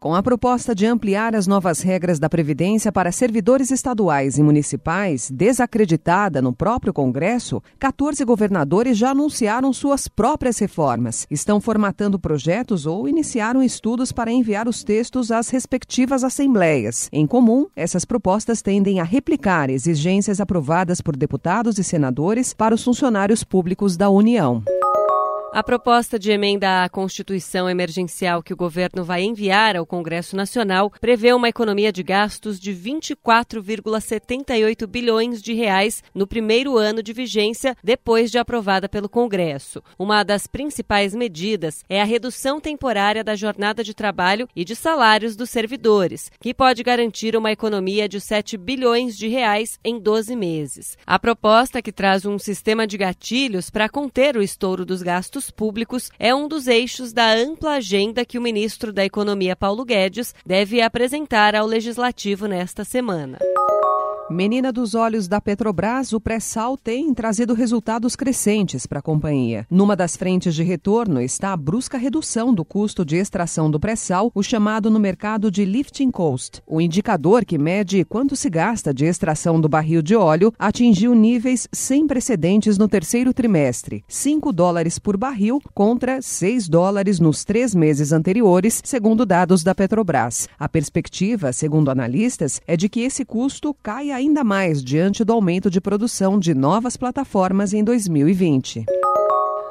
Com a proposta de ampliar as novas regras da Previdência para servidores estaduais e municipais, desacreditada no próprio Congresso, 14 governadores já anunciaram suas próprias reformas. Estão formatando projetos ou iniciaram estudos para enviar os textos às respectivas assembleias. Em comum, essas propostas tendem a replicar exigências aprovadas por deputados e senadores para os funcionários públicos da União. A proposta de emenda à Constituição emergencial que o governo vai enviar ao Congresso Nacional prevê uma economia de gastos de 24,78 bilhões de reais no primeiro ano de vigência depois de aprovada pelo Congresso. Uma das principais medidas é a redução temporária da jornada de trabalho e de salários dos servidores, que pode garantir uma economia de 7 bilhões de reais em 12 meses. A proposta que traz um sistema de gatilhos para conter o estouro dos gastos gastos públicos é um dos eixos da ampla agenda que o ministro da Economia Paulo Guedes deve apresentar ao legislativo nesta semana. Menina dos olhos da Petrobras, o pré-sal tem trazido resultados crescentes para a companhia. Numa das frentes de retorno está a brusca redução do custo de extração do pré-sal, o chamado no mercado de lifting cost. O indicador que mede quanto se gasta de extração do barril de óleo atingiu níveis sem precedentes no terceiro trimestre, 5 dólares por barril contra 6 dólares nos três meses anteriores, segundo dados da Petrobras. A perspectiva, segundo analistas, é de que esse custo caia ainda mais diante do aumento de produção de novas plataformas em 2020.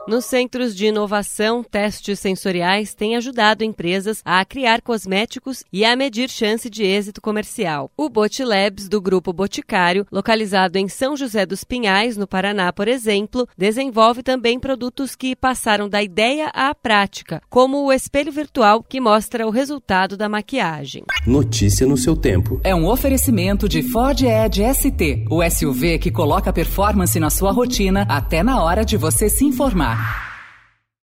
Nos centros de inovação, testes sensoriais têm ajudado empresas a criar cosméticos e a medir chance de êxito comercial. O Botilabs, do grupo Boticário, localizado em São José dos Pinhais, no Paraná, por exemplo, desenvolve também produtos que passaram da ideia à prática, como o espelho virtual que mostra o resultado da maquiagem. Notícia no seu tempo. É um oferecimento de Ford Edge ST, o SUV que coloca performance na sua rotina até na hora de você se informar. time.